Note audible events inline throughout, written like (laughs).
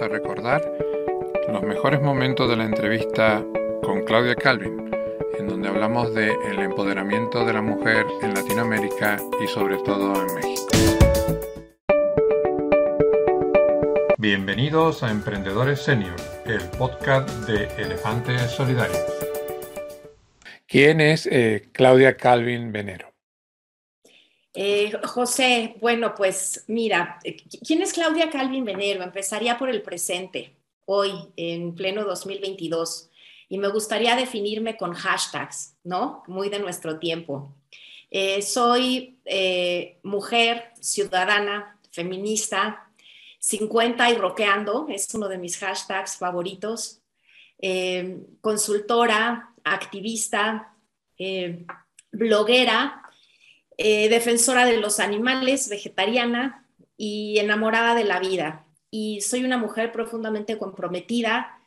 a recordar los mejores momentos de la entrevista con Claudia Calvin, en donde hablamos del el empoderamiento de la mujer en Latinoamérica y sobre todo en México. Bienvenidos a Emprendedores Senior, el podcast de Elefantes Solidarios. ¿Quién es eh, Claudia Calvin Venero? Eh, José, bueno, pues mira, ¿quién es Claudia Calvin Venero? Empezaría por el presente, hoy, en pleno 2022, y me gustaría definirme con hashtags, ¿no? Muy de nuestro tiempo. Eh, soy eh, mujer, ciudadana, feminista, 50 y roqueando, es uno de mis hashtags favoritos, consultora, activista, bloguera, eh, defensora de los animales, vegetariana y enamorada de la vida. Y soy una mujer profundamente comprometida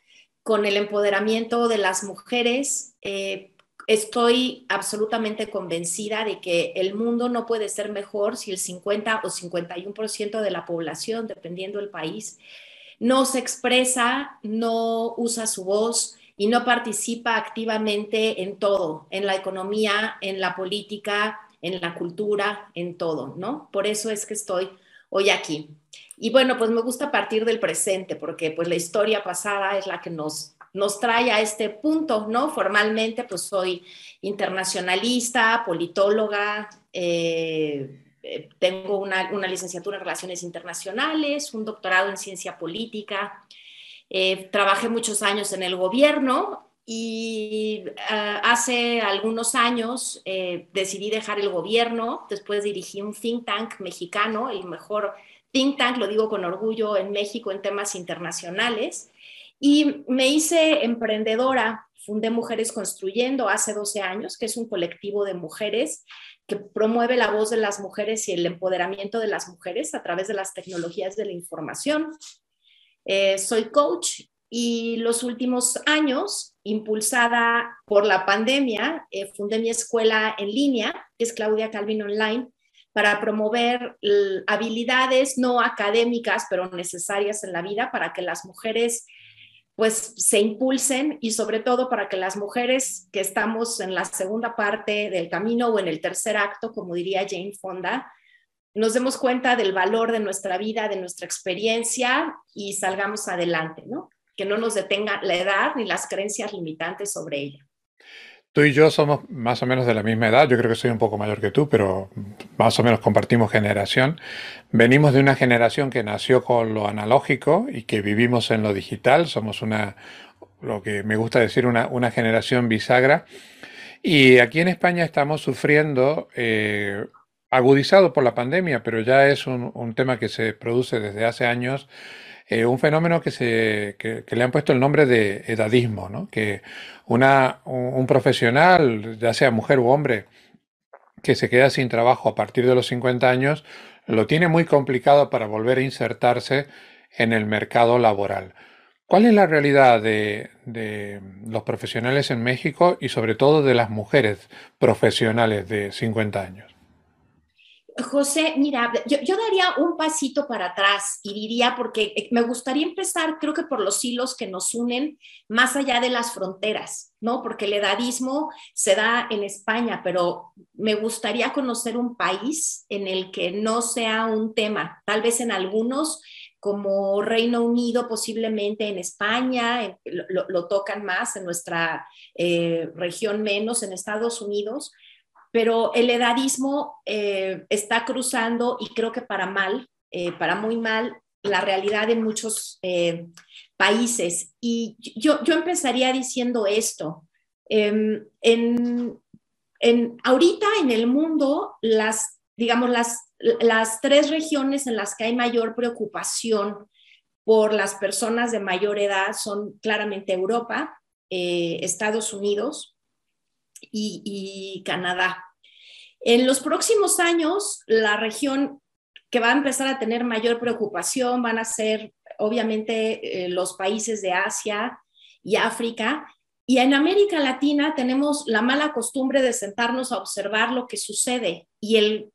con el empoderamiento de las mujeres. Eh, estoy absolutamente convencida de que el mundo no puede ser mejor si el 50 o 51% de la población, dependiendo del país, no se expresa, no usa su voz y no participa activamente en todo, en la economía, en la política, en la cultura, en todo, ¿no? Por eso es que estoy hoy aquí. Y bueno, pues me gusta partir del presente, porque pues la historia pasada es la que nos, nos trae a este punto, ¿no? Formalmente, pues soy internacionalista, politóloga, eh, eh, tengo una, licenciatura en Relaciones Internacionales, un doctorado en Ciencia Política, eh, trabajé muchos años en el gobierno y ah, hace algunos años eh, decidí dejar el gobierno, después dirigí un think tank mexicano, el mejor think tank, lo digo con orgullo, en México en temas internacionales, y me hice emprendedora, fundé Mujeres Construyendo hace 12 años, que es un colectivo de mujeres que promueve la voz de las mujeres y el empoderamiento de las mujeres a través de las tecnologías de la información. Eh, soy coach y los últimos años, impulsada por la pandemia, eh, fundé mi escuela en línea, que es Claudia Calvin Online, para promover habilidades no académicas, pero necesarias en la vida para que las mujeres pues se impulsen y sobre todo para que las mujeres que estamos en la segunda parte del camino o en el tercer acto, como diría Jane Fonda, nos demos cuenta del valor de nuestra vida, de nuestra experiencia y salgamos adelante, ¿no? Que no nos detenga la edad ni las creencias limitantes sobre ella. Tú y yo somos más o menos de la misma edad, yo creo que soy un poco mayor que tú, pero más o menos compartimos generación. Venimos de una generación que nació con lo analógico y que vivimos en lo digital, somos una, lo que me gusta decir, una, una generación bisagra. Y aquí en España estamos sufriendo, eh, agudizado por la pandemia, pero ya es un, un tema que se produce desde hace años, eh, un fenómeno que, se, que, le han puesto el nombre de edadismo, ¿no? que una, un, profesional, ya sea mujer u hombre, que se queda sin trabajo a partir de los 50 años, lo tiene muy complicado para volver a insertarse en el mercado laboral. ¿Cuál es la realidad de, de, los profesionales en México y sobre todo de las mujeres profesionales de 50 años? José, mira, yo, daría un pasito para atrás y diría, porque eh, me gustaría empezar, creo que por los hilos que nos unen más allá de las fronteras, ¿no? Porque el edadismo se da en España, pero me gustaría conocer un país en el que no sea un tema, tal vez en algunos como Reino Unido, posiblemente en España, lo, tocan más, en nuestra eh, región menos, en Estados Unidos pero el edadismo eh, está cruzando y creo que para mal, eh, para muy mal, la realidad en muchos eh, países. Y yo, yo empezaría diciendo esto. Em, en, en, ahorita en el mundo, las, digamos, las, las tres regiones en las que hay mayor preocupación por las personas de mayor edad son claramente Europa, Estados Unidos y, Canadá. En los próximos años, la región que va a empezar a tener mayor preocupación van a ser obviamente eh, los países de Asia y África. Y en América Latina tenemos la mala costumbre de sentarnos a observar lo que sucede y el,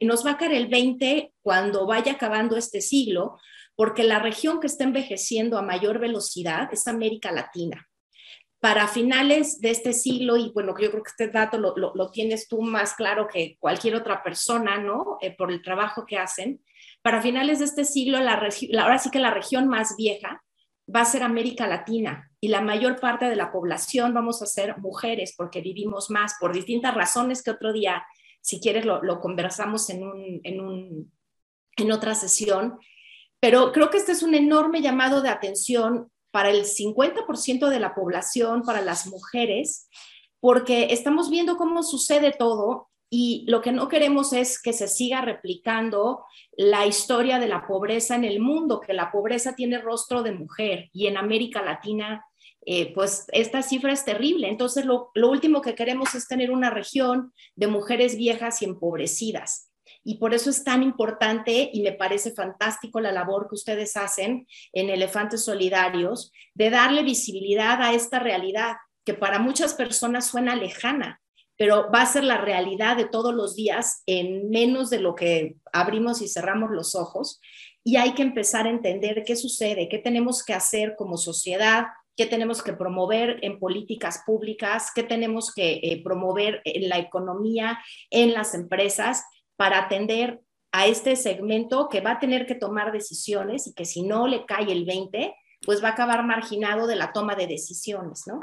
nos va a caer el 20 cuando vaya acabando este siglo, porque la región que está envejeciendo a mayor velocidad es América Latina. Para finales de este siglo, y bueno, yo creo que este dato lo, tienes tú más claro que cualquier otra persona, ¿no? Eh, por el trabajo que hacen. Para finales de este siglo, la, ahora sí que la región más vieja va a ser América Latina y la mayor parte de la población vamos a ser mujeres porque vivimos más por distintas razones que otro día, si quieres, lo, conversamos en, un, en, un, en otra sesión. Pero creo que este es un enorme llamado de atención para el 50% de la población, para las mujeres, porque estamos viendo cómo sucede todo y lo que no queremos es que se siga replicando la historia de la pobreza en el mundo, que la pobreza tiene rostro de mujer y en América Latina, eh, pues esta cifra es terrible. Entonces, lo, lo último que queremos es tener una región de mujeres viejas y empobrecidas. Y por eso es tan importante y me parece fantástico la labor que ustedes hacen en Elefantes Solidarios de darle visibilidad a esta realidad que para muchas personas suena lejana, pero va a ser la realidad de todos los días en menos de lo que abrimos y cerramos los ojos. Y hay que empezar a entender qué sucede, qué tenemos que hacer como sociedad, qué tenemos que promover en políticas públicas, qué tenemos que eh, promover en la economía, en las empresas para atender a este segmento que va a tener que tomar decisiones y que si no le cae el 20, pues va a acabar marginado de la toma de decisiones, ¿no?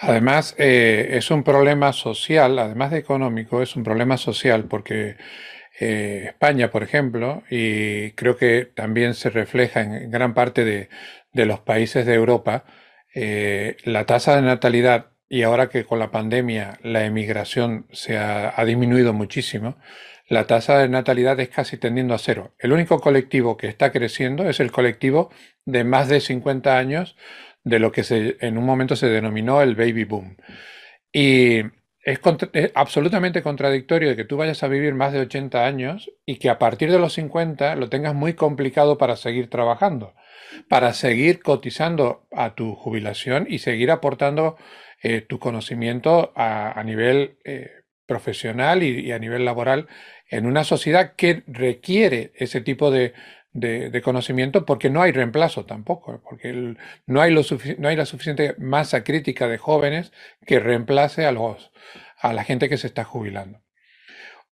Además, eh, es un problema social, además de económico, es un problema social porque eh, España, por ejemplo, y creo que también se refleja en gran parte de, los países de Europa, eh, la tasa de natalidad, y ahora que con la pandemia la emigración se ha disminuido muchísimo, la tasa de natalidad es casi tendiendo a cero. El único colectivo que está creciendo es el colectivo de más de 50 años, de lo que en un momento se denominó el baby boom. Y es, absolutamente contradictorio que tú vayas a vivir más de 80 años y que a partir de los 50 lo tengas muy complicado para seguir trabajando, para seguir cotizando a tu jubilación y seguir aportando eh, tu conocimiento a, nivel eh, profesional y, a nivel laboral en una sociedad que requiere ese tipo de, conocimiento porque no hay reemplazo tampoco, porque no, hay lo no hay la suficiente masa crítica de jóvenes que reemplace a, los, a la gente que se está jubilando.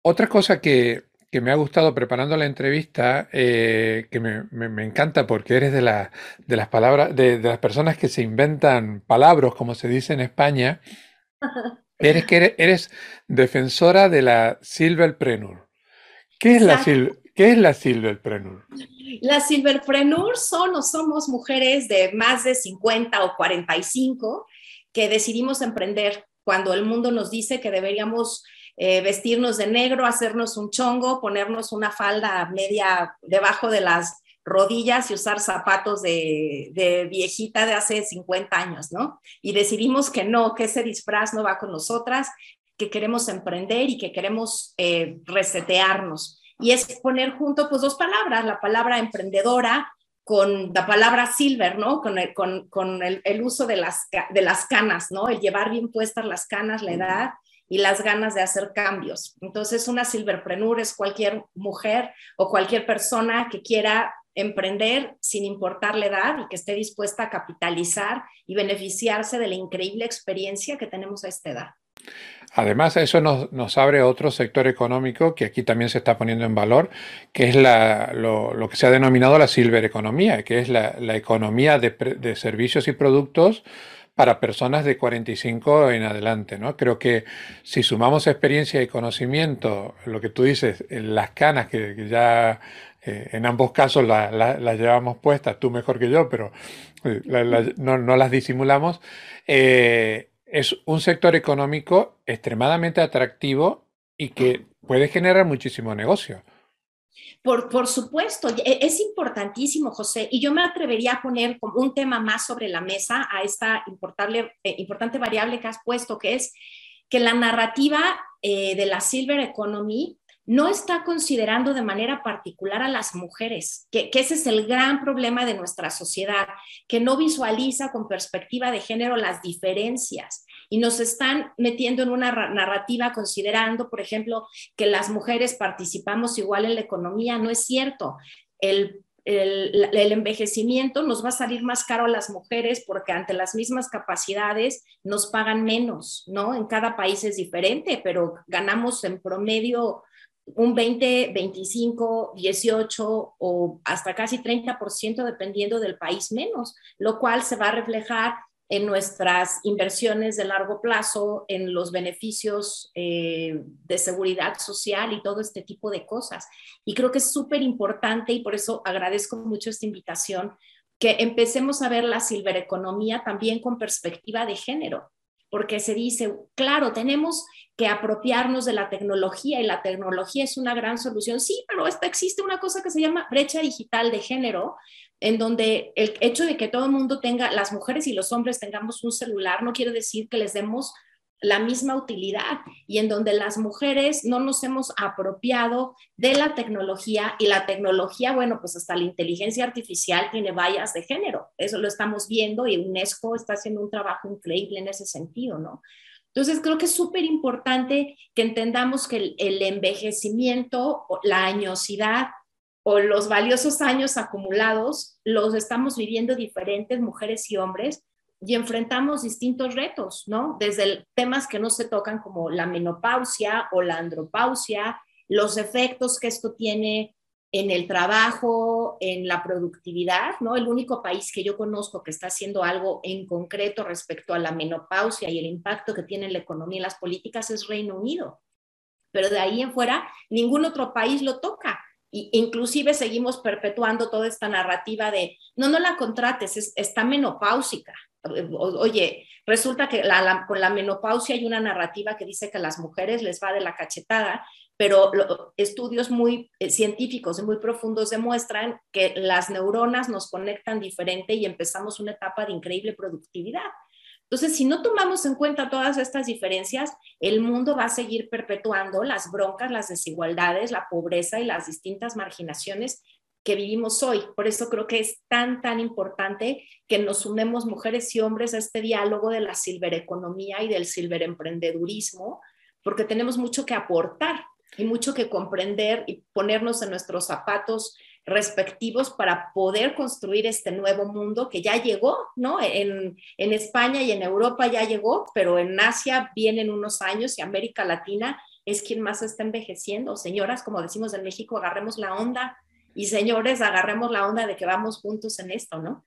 Otra cosa que, me ha gustado preparando la entrevista, eh, que me, encanta porque eres de, de las palabras, de, las personas que se inventan palabras, como se dice en España, (laughs) eres que eres, defensora de la Silverpreneur. ¿Qué es, la, ¿Qué es la Silverpreneur? Las Silverpreneur son o somos mujeres de más de 50 o 45 que decidimos emprender cuando el mundo nos dice que deberíamos eh, vestirnos de negro, hacernos un chongo, ponernos una falda media debajo de las rodillas y usar zapatos de, de, viejita de hace 50 años, ¿no? Y decidimos que no, que ese disfraz no va con nosotras, que queremos emprender y que queremos eh, resetearnos. Y es poner junto pues dos palabras, la palabra emprendedora con la palabra silver, ¿no? Con el, con, con el, el uso de las, de las canas, ¿no? El llevar bien puestas las canas, la edad y las ganas de hacer cambios. Entonces, una silverpreneur es cualquier mujer o cualquier persona que quiera emprender sin importar la edad y que esté dispuesta a capitalizar y beneficiarse de la increíble experiencia que tenemos a esta edad. Además, eso nos, abre otro sector económico que aquí también se está poniendo en valor, que es lo, que se ha denominado la silver economía, que es la, economía de, servicios y productos para personas de 45 en adelante. ¿no? Creo que si sumamos experiencia y conocimiento, lo que tú dices, las canas que, ya eh, en ambos casos las llevamos puestas, tú mejor que yo, pero eh, no, no, las disimulamos. Eh, es un sector económico extremadamente atractivo y que puede generar muchísimo negocio. Por, por, supuesto, e, es importantísimo, José, y yo me atrevería a poner como un tema más sobre la mesa a esta eh, importante variable que has puesto, que es que la narrativa eh, de la Silver Economy no está considerando de manera particular a las mujeres, que, ese es el gran problema de nuestra sociedad, que no visualiza con perspectiva de género las diferencias y nos están metiendo en una narrativa considerando, por ejemplo, que las mujeres participamos igual en la economía. No es cierto. El el, envejecimiento nos va a salir más caro a las mujeres porque ante las mismas capacidades nos pagan menos, ¿no? En cada país es diferente, pero ganamos en promedio un 20, 25, 18 o hasta casi 30% dependiendo del país menos, lo cual se va a reflejar en nuestras inversiones de largo plazo, en los beneficios eh, de seguridad social y todo este tipo de cosas. Y creo que es súper importante y por eso agradezco mucho esta invitación, que empecemos a ver la silvereconomía también con perspectiva de género, porque se dice, claro, tenemos que apropiarnos de la tecnología y la tecnología es una gran solución. Sí, pero esta, existe una cosa que se llama brecha digital de género, en donde el hecho de que todo el mundo tenga, las mujeres y los hombres tengamos un celular, no quiere decir que les demos la misma utilidad y en donde las mujeres no nos hemos apropiado de la tecnología y la tecnología, bueno, pues hasta la inteligencia artificial tiene vallas de género. Eso lo estamos viendo y UNESCO está haciendo un trabajo increíble en ese sentido, ¿no? Entonces, creo que es súper importante que entendamos que el, envejecimiento, la añosidad o los valiosos años acumulados los estamos viviendo diferentes mujeres y hombres y enfrentamos distintos retos, ¿no? Desde temas que no se tocan como la menopausia o la andropausia, los efectos que esto tiene en el trabajo, en la productividad, ¿no? El único país que yo conozco que está haciendo algo en concreto respecto a la menopausia y el impacto que tiene en la economía y las políticas es Reino Unido. Pero de ahí en fuera, ningún otro país lo toca. Y inclusive seguimos perpetuando toda esta narrativa de, no, no la contrates, está menopáusica. Oye, resulta que con la menopausia hay una narrativa que dice que a las mujeres les va de la cachetada pero estudios muy eh, científicos y muy profundos demuestran que las neuronas nos conectan diferente y empezamos una etapa de increíble productividad. Entonces, si no tomamos en cuenta todas estas diferencias, el mundo va a seguir perpetuando las broncas, las desigualdades, la pobreza y las distintas marginaciones que vivimos hoy. Por eso creo que es tan, tan importante que nos sumemos mujeres y hombres a este diálogo de la silvereconomía y del silveremprendedurismo, porque tenemos mucho que aportar y mucho que comprender y ponernos en nuestros zapatos respectivos para poder construir este nuevo mundo que ya llegó, ¿no? En, en, España y en Europa ya llegó, pero en Asia vienen unos años y América Latina es quien más está envejeciendo. Señoras, como decimos en México, agarremos la onda y señores, agarremos la onda de que vamos juntos en esto, ¿no?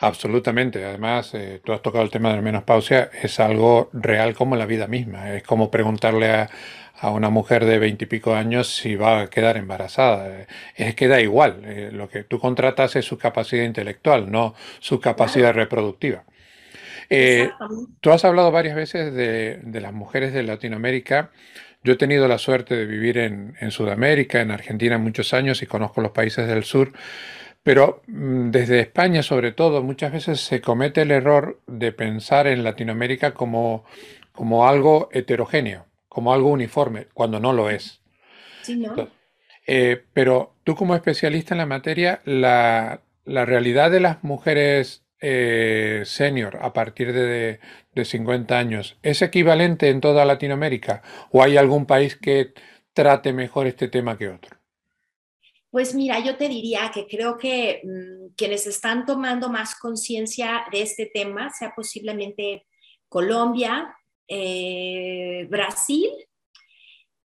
Absolutamente. Además, eh, tú has tocado el tema de la menopausia, es algo real como la vida misma. Es como preguntarle a, a una mujer de veintipico años si va a quedar embarazada. Es que da igual, eh, lo que tú contratas es su capacidad intelectual, no su capacidad reproductiva. Eh, tú has hablado varias veces de, las mujeres de Latinoamérica. Yo he tenido la suerte de vivir en, Sudamérica, en Argentina muchos años y conozco los países del sur, pero mm, desde España sobre todo muchas veces se comete el error de pensar en Latinoamérica como, como algo heterogéneo como algo uniforme, cuando no lo es. Sí, ¿no? Eh, pero tú como especialista en la materia, la, realidad de las mujeres eh, senior a partir de, de 50 años, ¿es equivalente en toda Latinoamérica o hay algún país que trate mejor este tema que otro? Pues mira, yo te diría que creo que mm, quienes están tomando más conciencia de este tema, sea posiblemente Colombia, eh, Brasil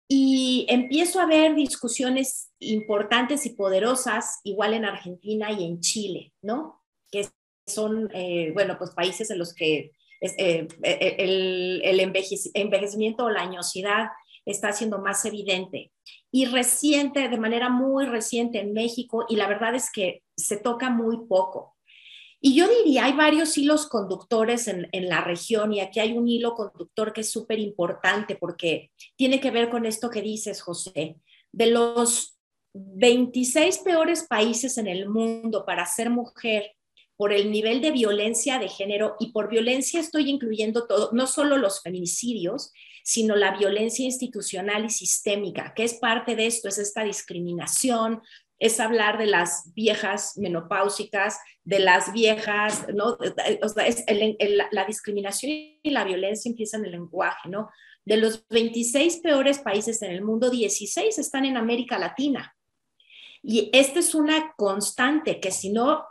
y empiezo a ver discusiones importantes y poderosas, igual en Argentina y en Chile, ¿no? Que son, eh, bueno, pues países en los que eh, el, el envejecimiento o la añosidad está siendo más evidente. Y reciente, de manera muy reciente en México, y la verdad es que se toca muy poco. Y yo diría, hay varios hilos conductores en, la región y aquí hay un hilo conductor que es súper importante porque tiene que ver con esto que dices, José. De los 26 peores países en el mundo para ser mujer por el nivel de violencia de género y por violencia estoy incluyendo todo, no solo los feminicidios, sino la violencia institucional y sistémica, que es parte de esto, es esta discriminación, es hablar de las viejas menopáusicas, de las viejas, ¿no? O sea, la discriminación y la violencia empiezan en el lenguaje, ¿no? De los 26 peores países en el mundo, 16 están en América Latina. Y esta es una constante que si no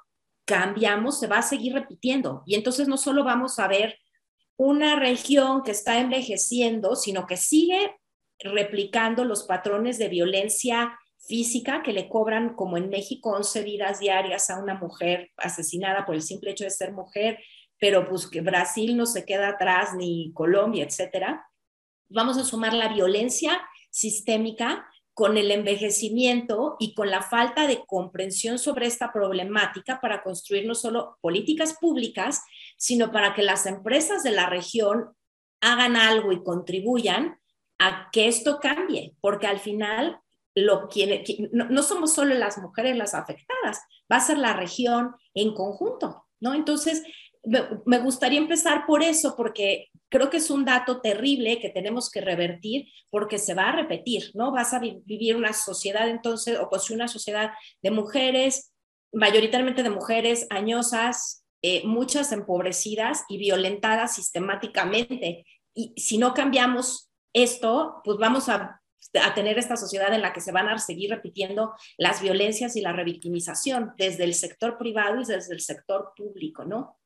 cambiamos se va a seguir repitiendo. Y entonces no solo vamos a ver una región que está envejeciendo, sino que sigue replicando los patrones de violencia física que le cobran, como en México, 11 vidas diarias a una mujer asesinada por el simple hecho de ser mujer, pero pues que Brasil no se queda atrás, ni Colombia, etcétera. Vamos a sumar la violencia sistémica con el envejecimiento y con la falta de comprensión sobre esta problemática para construir no solo políticas públicas, sino para que las empresas de la región hagan algo y contribuyan a que esto cambie, porque al final lo, no, no, somos solo las mujeres las afectadas, va a ser la región en conjunto, ¿no? Entonces, me gustaría empezar por eso, porque creo que es un dato terrible que tenemos que revertir porque se va a repetir, ¿no? Vas a vivir una sociedad entonces, o pues una sociedad de mujeres, mayoritariamente de mujeres añosas, eh, muchas empobrecidas y violentadas sistemáticamente. Y si no cambiamos esto, pues vamos a, a tener esta sociedad en la que se van a seguir repitiendo las violencias y la revictimización desde el sector privado y desde el sector público, ¿no?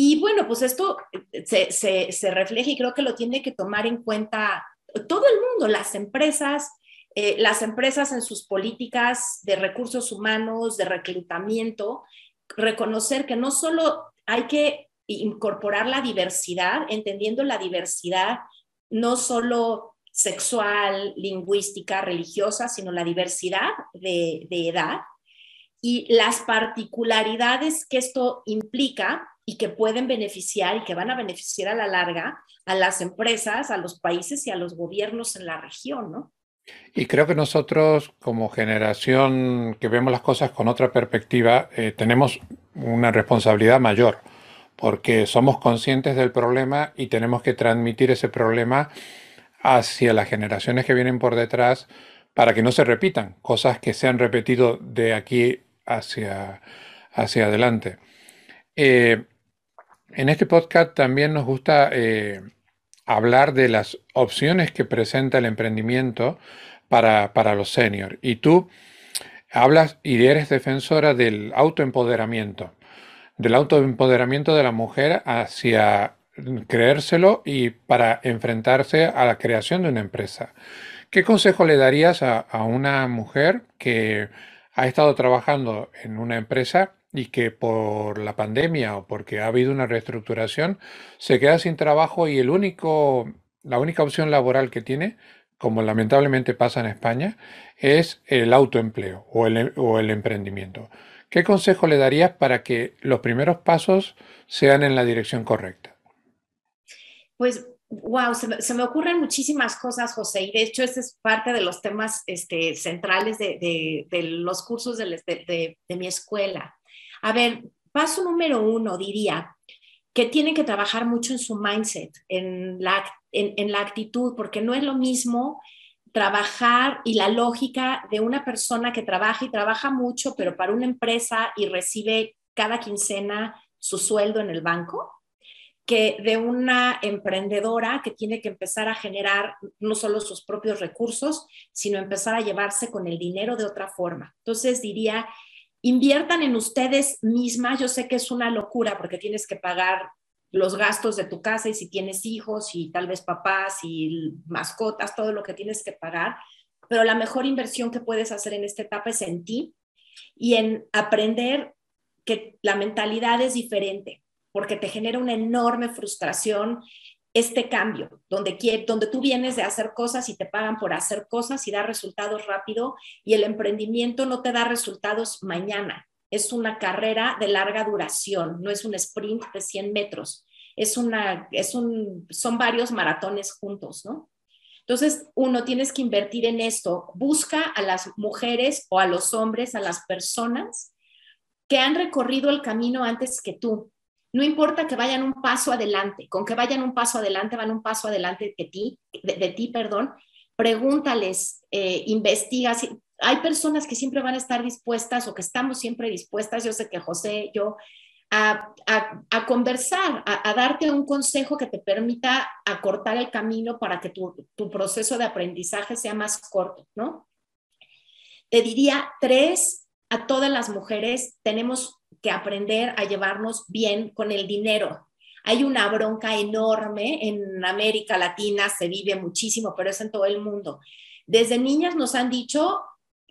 Y bueno, pues esto se, se, refleja y creo que lo tiene que tomar en cuenta todo el mundo, las empresas, eh, las empresas en sus políticas de recursos humanos, de reclutamiento, reconocer que no solo hay que incorporar la diversidad, entendiendo la diversidad no solo sexual, lingüística, religiosa, sino la diversidad de edad y las particularidades que esto implica y que pueden beneficiar y que van a beneficiar a la larga a las empresas, a los países y a los gobiernos en la región, ¿no? Y creo que nosotros, como generación que vemos las cosas con otra perspectiva, eh, tenemos una responsabilidad mayor, porque somos conscientes del problema y tenemos que transmitir ese problema hacia las generaciones que vienen por detrás para que no se repitan cosas que se han repetido de aquí hacia, hacia adelante. Eh, en este podcast también nos gusta eh, hablar de las opciones que presenta el emprendimiento para, los seniors. Y tú hablas y eres defensora del autoempoderamiento, del autoempoderamiento de la mujer hacia creérselo y para enfrentarse a la creación de una empresa. ¿Qué consejo le darías a una mujer que ha estado trabajando en una empresa y que por la pandemia o porque ha habido una reestructuración se queda sin trabajo y el único, la única opción laboral que tiene, como lamentablemente pasa en España, es el autoempleo o el, o el emprendimiento. ¿Qué consejo le darías para que los primeros pasos sean en la dirección correcta? Pues Wow, se me, ocurren muchísimas cosas, José, y de hecho ese es parte de los temas este, centrales de, los cursos de, mi escuela. A ver, paso número uno, diría, que tienen que trabajar mucho en su mindset, en la, en, la actitud, porque no es lo mismo trabajar y la lógica de una persona que trabaja y trabaja mucho, pero para una empresa y recibe cada quincena su sueldo en el banco, que de una emprendedora que tiene que empezar a generar no solo sus propios recursos, sino empezar a llevarse con el dinero de otra forma. Entonces diría, inviertan en ustedes mismas. Yo sé que es una locura porque tienes que pagar los gastos de tu casa y si tienes hijos y tal vez papás y mascotas, todo lo que tienes que pagar, pero la mejor inversión que puedes hacer en esta etapa es en ti y en aprender que la mentalidad es diferente, porque te genera una enorme frustración este cambio, donde, donde tú vienes de hacer cosas y te pagan por hacer cosas y dar resultados rápido y el emprendimiento no te da resultados mañana. Es una carrera de larga duración, no es un sprint de 100 metros, es una, es un, son varios maratones juntos, ¿no? Entonces, uno, tienes que invertir en esto. Busca a las mujeres o a los hombres, a las personas que han recorrido el camino antes que tú, no importa que vayan un paso adelante, con que vayan un paso adelante, van un paso adelante de ti, de, ti, perdón. Pregúntales, eh, investiga. hay personas que siempre van a estar dispuestas o que estamos siempre dispuestas, yo sé que José, yo, a, conversar, a, darte un consejo que te permita acortar el camino para que tu, tu proceso de aprendizaje sea más corto, ¿no? Te diría tres, a todas las mujeres tenemos que aprender a llevarnos bien con el dinero. Hay una bronca enorme en América Latina, se vive muchísimo, pero es en todo el mundo. Desde niñas nos han dicho,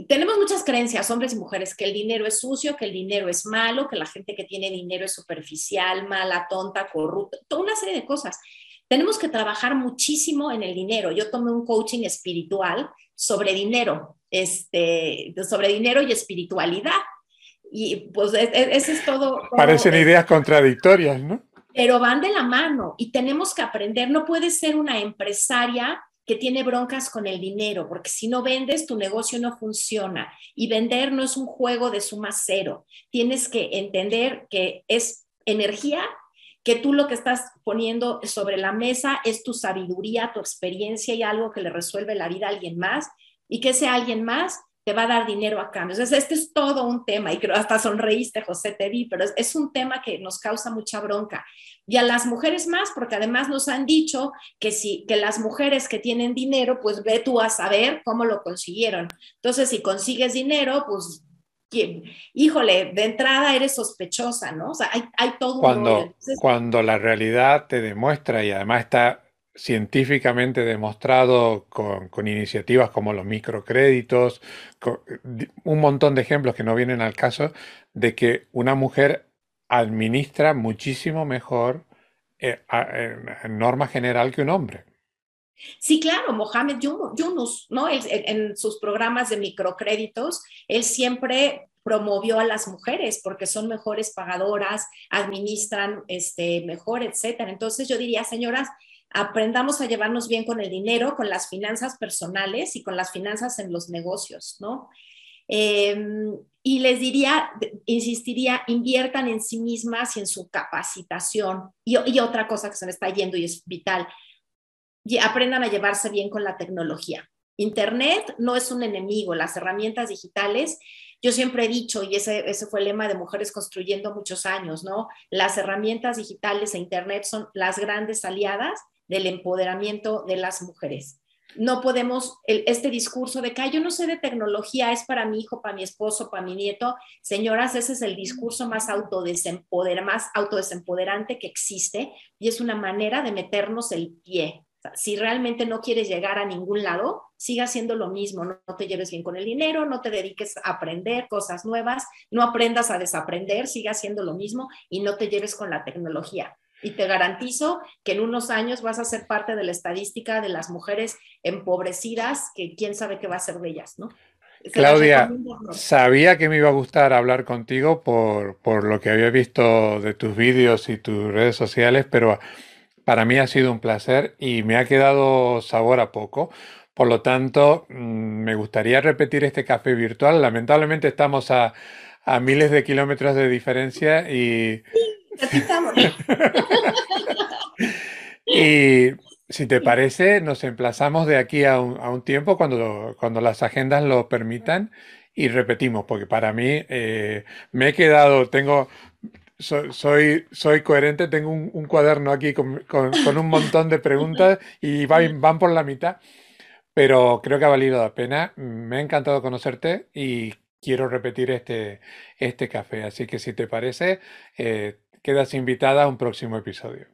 tenemos muchas creencias, hombres y mujeres, que el dinero es sucio, que el dinero es malo, que la gente que tiene dinero es superficial, mala, tonta, corrupta, toda una serie de cosas. Tenemos que trabajar muchísimo en el dinero. Yo tomé un coaching espiritual sobre dinero, este, sobre dinero y espiritualidad. Y pues e, e, ese es todo. Parecen ideas contradictorias, ¿no? Pero van de la mano y tenemos que aprender. No puedes ser una empresaria que tiene broncas con el dinero, porque si no vendes, tu negocio no funciona. Y vender no es un juego de suma cero. Tienes que entender que es energía, que tú lo que estás poniendo sobre la mesa es tu sabiduría, tu experiencia y algo que le resuelve la vida a alguien más, y que ese alguien más te va a dar dinero a cambio. Entonces, este es todo un tema, y creo hasta sonreíste, José, te vi, pero es, un tema que nos causa mucha bronca. Y a las mujeres más, porque además nos han dicho que si que las mujeres que tienen dinero, pues ve tú a saber cómo lo consiguieron. Entonces, si consigues dinero, pues híjole, de entrada eres sospechosa, ¿no? O sea, hay, hay todo cuando, Cuando la realidad te demuestra y además está científicamente demostrado con, iniciativas como los microcréditos, un montón de ejemplos que no vienen al caso, de que una mujer administra muchísimo mejor eh, norma general que un hombre. Sí, claro, Mohamed Yunus, ¿no? en sus programas de microcréditos, él siempre promovió a las mujeres porque son mejores pagadoras, administran este, mejor, etcétera. Entonces yo diría, señoras, aprendamos a llevarnos bien con el dinero, con las finanzas personales y con las finanzas en los negocios, ¿no? Em, y les diría, insistiría, inviertan en sí mismas y en su capacitación. Y, otra cosa que se me está yendo y es vital, aprendan a llevarse bien con la tecnología. Internet no es un enemigo, las herramientas digitales. Yo siempre he dicho, y ese, ese fue el lema de Mujeres Construyendo muchos años, ¿no? Las herramientas digitales e Internet son las grandes aliadas del empoderamiento de las mujeres. No podemos, este discurso de que yo no sé de tecnología, es para mi hijo, para mi esposo, para mi nieto. Señoras, ese es el discurso más, autodesempoder, más autodesempoderante que existe y es una manera de meternos el pie. si realmente no quieres llegar a ningún lado, siga haciendo lo mismo. No, no, te lleves bien con el dinero, no te dediques a aprender cosas nuevas, no aprendas a desaprender, siga haciendo lo mismo y no te lleves con la tecnología y te garantizo que en unos años vas a ser parte de la estadística de las mujeres empobrecidas, que quién sabe qué va a ser de ellas, ¿no? Claudia, sabía que me iba a gustar hablar contigo por, por lo que había visto de tus vídeos y tus redes sociales, pero para mí ha sido un placer y me ha quedado sabor a poco. Por lo tanto, mm, me gustaría repetir este café virtual. Lamentablemente estamos a, a miles de kilómetros de diferencia y (laughs) y si te parece, nos emplazamos de aquí a un, tiempo cuando, cuando las agendas lo permitan y repetimos, porque para mí eh, me he quedado, tengo, soy, soy coherente, tengo un, cuaderno aquí con, un montón de preguntas y van, van por la mitad, pero creo que ha valido la pena. Me ha encantado conocerte y quiero repetir este, este café. Así que si te parece, eh, quedas invitada a un próximo episodio.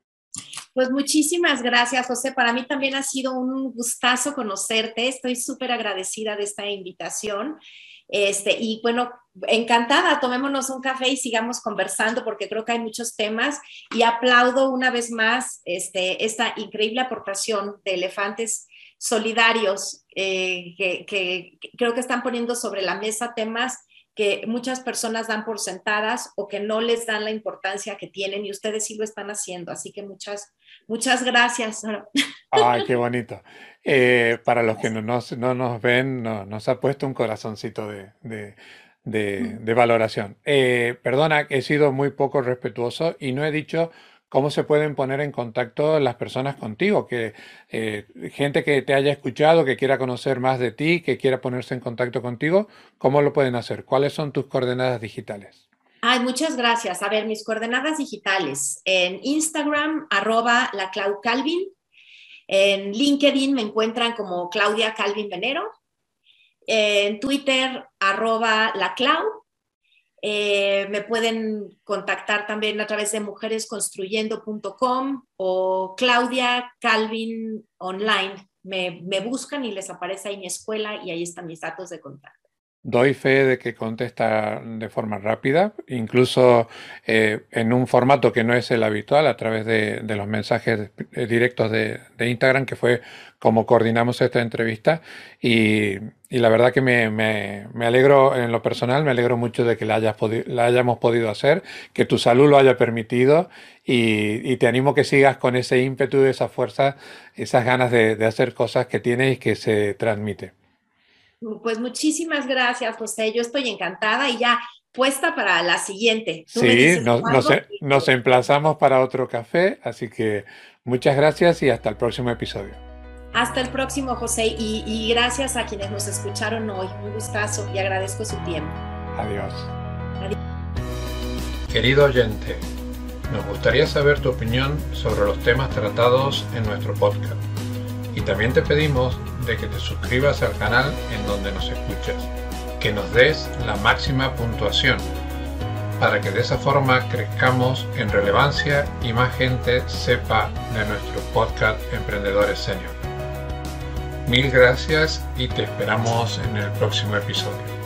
Pues muchísimas gracias, José. Para mí también ha sido un gustazo conocerte. Estoy súper agradecida de esta invitación. Este, y bueno, encantada, tomémonos un café y sigamos conversando porque creo que hay muchos temas y aplaudo una vez más este, esta increíble aportación de elefantes solidarios eh, que, que creo que están poniendo sobre la mesa temas que muchas personas dan por sentadas o que no les dan la importancia que tienen y ustedes sí lo están haciendo. Así que muchas, muchas gracias. (laughs) Ay, qué bonito. Eh, para los que no nos, no nos ven, nos ha puesto un corazoncito de, de, valoración. Eh, perdona, he sido muy poco respetuoso y no he dicho cómo se pueden poner en contacto las personas contigo, que eh, gente que te haya escuchado, que quiera conocer más de ti, que quiera ponerse en contacto contigo, ¿cómo lo pueden hacer? ¿Cuáles son tus coordenadas digitales? Ay, muchas gracias. A ver, mis coordenadas digitales. En Instagram, arroba la. En LinkedIn me encuentran como Claudia Calvin Venero. en Twitter, arroba la. Eh, me pueden contactar también a través de mujeresconstruyendo.com o Claudia Calvin Online. Me, me buscan y les aparece ahí mi escuela y ahí están mis datos de contacto. Doy fe de que contesta de forma rápida, incluso eh, en un formato que no es el habitual, a través de, los mensajes directos de, Instagram, que fue como coordinamos esta entrevista. Y, la verdad que me, alegro en lo personal, me alegro mucho de que la, hayamos podido hacer, que tu salud lo haya permitido y, te animo que sigas con ese ímpetu, esa fuerza, esas ganas de, de hacer cosas que tienes y que se transmite. Pues muchísimas gracias, José. Yo estoy encantada y ya puesta para la siguiente. sí, nos, emplazamos para otro café, así que muchas gracias y hasta el próximo episodio. Hasta el próximo, José, y, y gracias a quienes nos escucharon hoy. Un gustazo y agradezco su tiempo. Adiós. Adiós. Querido oyente, nos gustaría saber tu opinión sobre los temas tratados en nuestro podcast. Y también te pedimos de que te suscribas al canal en donde nos escuchas, que nos des la máxima puntuación, para que de esa forma crezcamos en relevancia y más gente sepa de nuestro podcast Emprendedores Senior. Mil gracias y te esperamos en el próximo episodio.